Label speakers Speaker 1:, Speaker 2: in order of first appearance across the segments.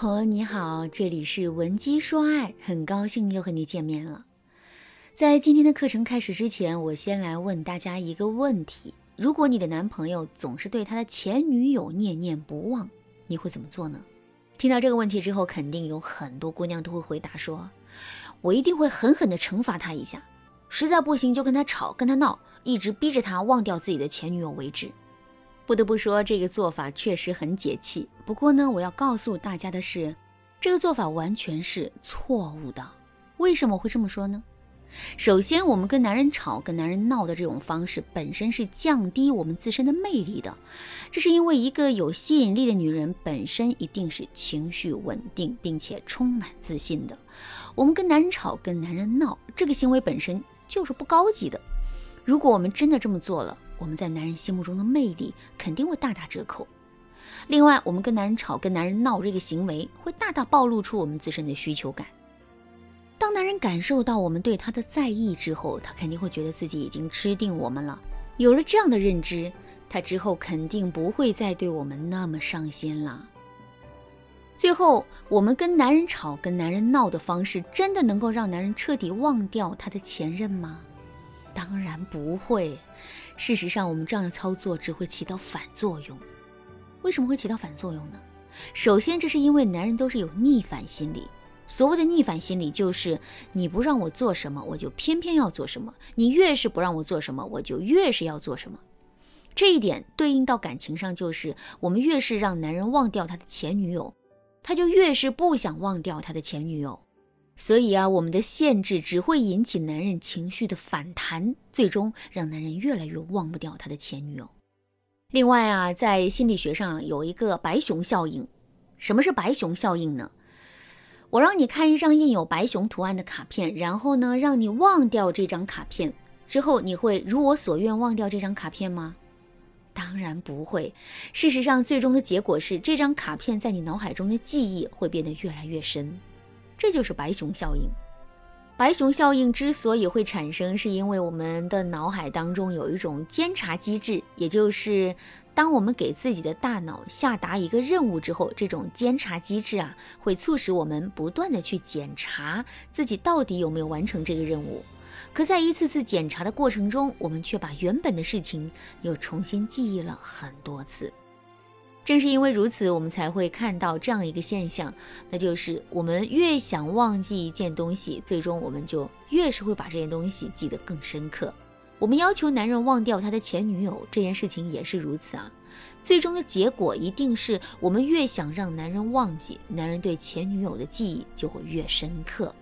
Speaker 1: 朋友你好，这里是文姬说爱，很高兴又和你见面了。在今天的课程开始之前，我先来问大家一个问题：如果你的男朋友总是对他的前女友念念不忘，你会怎么做呢？听到这个问题之后，肯定有很多姑娘都会回答说：“我一定会狠狠地惩罚他一下，实在不行就跟他吵，跟他闹，一直逼着他忘掉自己的前女友为止。”不得不说，这个做法确实很解气。不过呢，我要告诉大家的是，这个做法完全是错误的。为什么会这么说呢？首先，我们跟男人吵、跟男人闹的这种方式，本身是降低我们自身的魅力的。这是因为一个有吸引力的女人本身一定是情绪稳定，并且充满自信的。我们跟男人吵、跟男人闹，这个行为本身就是不高级的。如果我们真的这么做了，我们在男人心目中的魅力肯定会大打折扣。另外，我们跟男人吵、跟男人闹这个行为，会大大暴露出我们自身的需求感。当男人感受到我们对他的在意之后，他肯定会觉得自己已经吃定我们了。有了这样的认知，他之后肯定不会再对我们那么上心了。最后，我们跟男人吵、跟男人闹的方式，真的能够让男人彻底忘掉他的前任吗？当然不会。事实上，我们这样的操作只会起到反作用。为什么会起到反作用呢？首先，这是因为男人都是有逆反心理。所谓的逆反心理，就是你不让我做什么，我就偏偏要做什么；你越是不让我做什么，我就越是要做什么。这一点对应到感情上，就是我们越是让男人忘掉他的前女友，他就越是不想忘掉他的前女友。所以啊，我们的限制只会引起男人情绪的反弹，最终让男人越来越忘不掉他的前女友。另外啊，在心理学上有一个白熊效应。什么是白熊效应呢？我让你看一张印有白熊图案的卡片，然后呢，让你忘掉这张卡片之后，你会如我所愿忘掉这张卡片吗？当然不会。事实上，最终的结果是这张卡片在你脑海中的记忆会变得越来越深。这就是白熊效应。白熊效应之所以会产生，是因为我们的脑海当中有一种监察机制，也就是当我们给自己的大脑下达一个任务之后，这种监察机制啊，会促使我们不断的去检查自己到底有没有完成这个任务。可在一次次检查的过程中，我们却把原本的事情又重新记忆了很多次。正是因为如此，我们才会看到这样一个现象，那就是我们越想忘记一件东西，最终我们就越是会把这件东西记得更深刻。我们要求男人忘掉他的前女友这件事情也是如此啊，最终的结果一定是我们越想让男人忘记，男人对前女友的记忆就会越深刻。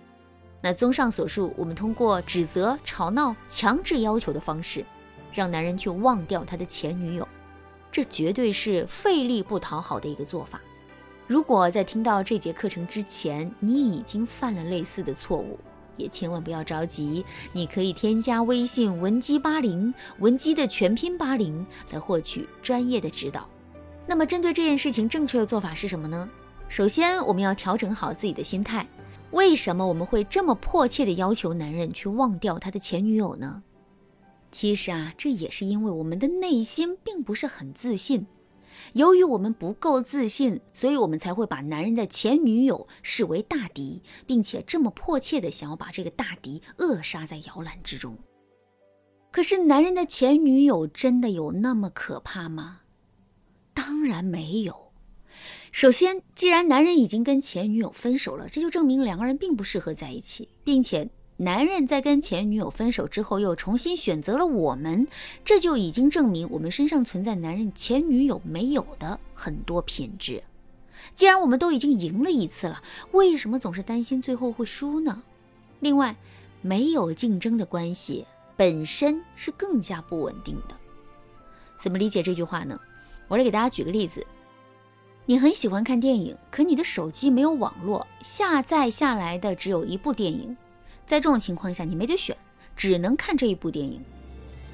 Speaker 1: 那综上所述，我们通过指责、吵闹、强制要求的方式，让男人去忘掉他的前女友。这绝对是费力不讨好的一个做法。如果在听到这节课程之前，你已经犯了类似的错误，也千万不要着急。你可以添加微信文姬八零，文姬的全拼八零，来获取专业的指导。那么，针对这件事情，正确的做法是什么呢？首先，我们要调整好自己的心态。为什么我们会这么迫切地要求男人去忘掉他的前女友呢？其实啊，这也是因为我们的内心并不是很自信。由于我们不够自信，所以我们才会把男人的前女友视为大敌，并且这么迫切的想要把这个大敌扼杀在摇篮之中。可是，男人的前女友真的有那么可怕吗？当然没有。首先，既然男人已经跟前女友分手了，这就证明两个人并不适合在一起，并且。男人在跟前女友分手之后，又重新选择了我们，这就已经证明我们身上存在男人前女友没有的很多品质。既然我们都已经赢了一次了，为什么总是担心最后会输呢？另外，没有竞争的关系本身是更加不稳定的。怎么理解这句话呢？我来给大家举个例子：你很喜欢看电影，可你的手机没有网络，下载下来的只有一部电影。在这种情况下，你没得选，只能看这一部电影。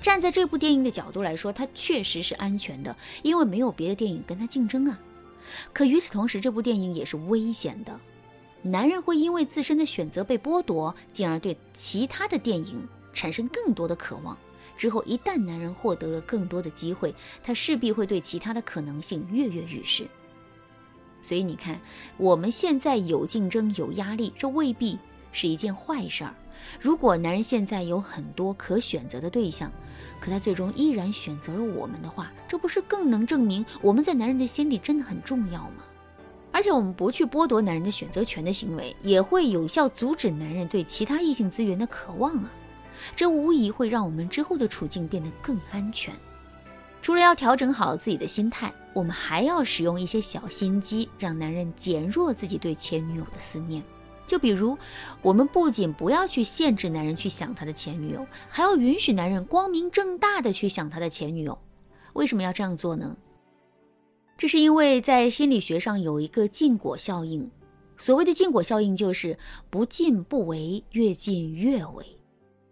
Speaker 1: 站在这部电影的角度来说，它确实是安全的，因为没有别的电影跟它竞争啊。可与此同时，这部电影也是危险的。男人会因为自身的选择被剥夺，进而对其他的电影产生更多的渴望。之后，一旦男人获得了更多的机会，他势必会对其他的可能性跃跃欲试。所以你看，我们现在有竞争、有压力，这未必是一件坏事儿。如果男人现在有很多可选择的对象，可他最终依然选择了我们的话，这不是更能证明我们在男人的心里真的很重要吗？而且我们不去剥夺男人的选择权的行为，也会有效阻止男人对其他异性资源的渴望啊！这无疑会让我们之后的处境变得更安全。除了要调整好自己的心态，我们还要使用一些小心机，让男人减弱自己对前女友的思念。就比如，我们不仅不要去限制男人去想他的前女友，还要允许男人光明正大的去想他的前女友。为什么要这样做呢？这是因为在心理学上有一个禁果效应，所谓的禁果效应就是不禁不为，越禁越为。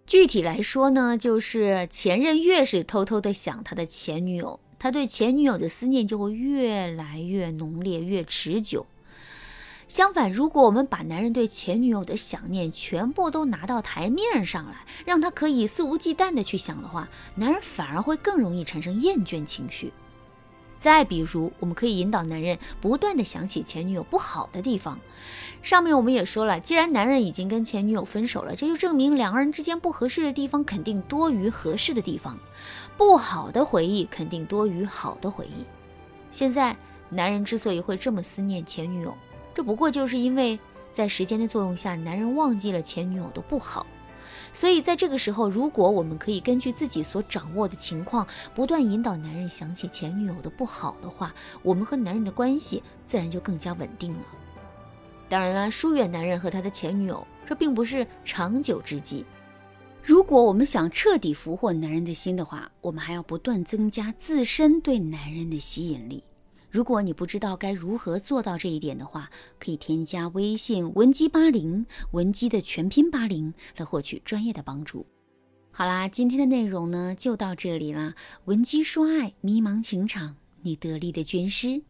Speaker 1: 具体来说呢，就是前任越是偷偷的想他的前女友，他对前女友的思念就会越来越浓烈、越持久。相反，如果我们把男人对前女友的想念全部都拿到台面上来，让他可以肆无忌惮的去想的话，男人反而会更容易产生厌倦情绪。再比如，我们可以引导男人不断的想起前女友不好的地方。上面我们也说了，既然男人已经跟前女友分手了，这就证明两个人之间不合适的地方肯定多于合适的地方，不好的回忆肯定多于好的回忆。现在男人之所以会这么思念前女友，这不过就是因为在时间的作用下，男人忘记了前女友的不好。所以，在这个时候，如果我们可以根据自己所掌握的情况，不断引导男人想起前女友的不好的话，我们和男人的关系自然就更加稳定了。当然了，疏远男人和他的前女友，这并不是长久之计。如果我们想彻底俘获男人的心的话，我们还要不断增加自身对男人的吸引力。如果你不知道该如何做到这一点的话，可以添加微信文姬八零，文姬的全拼八零，来获取专业的帮助。好啦，今天的内容呢就到这里啦。文姬说爱，迷茫情场，你得力的军师。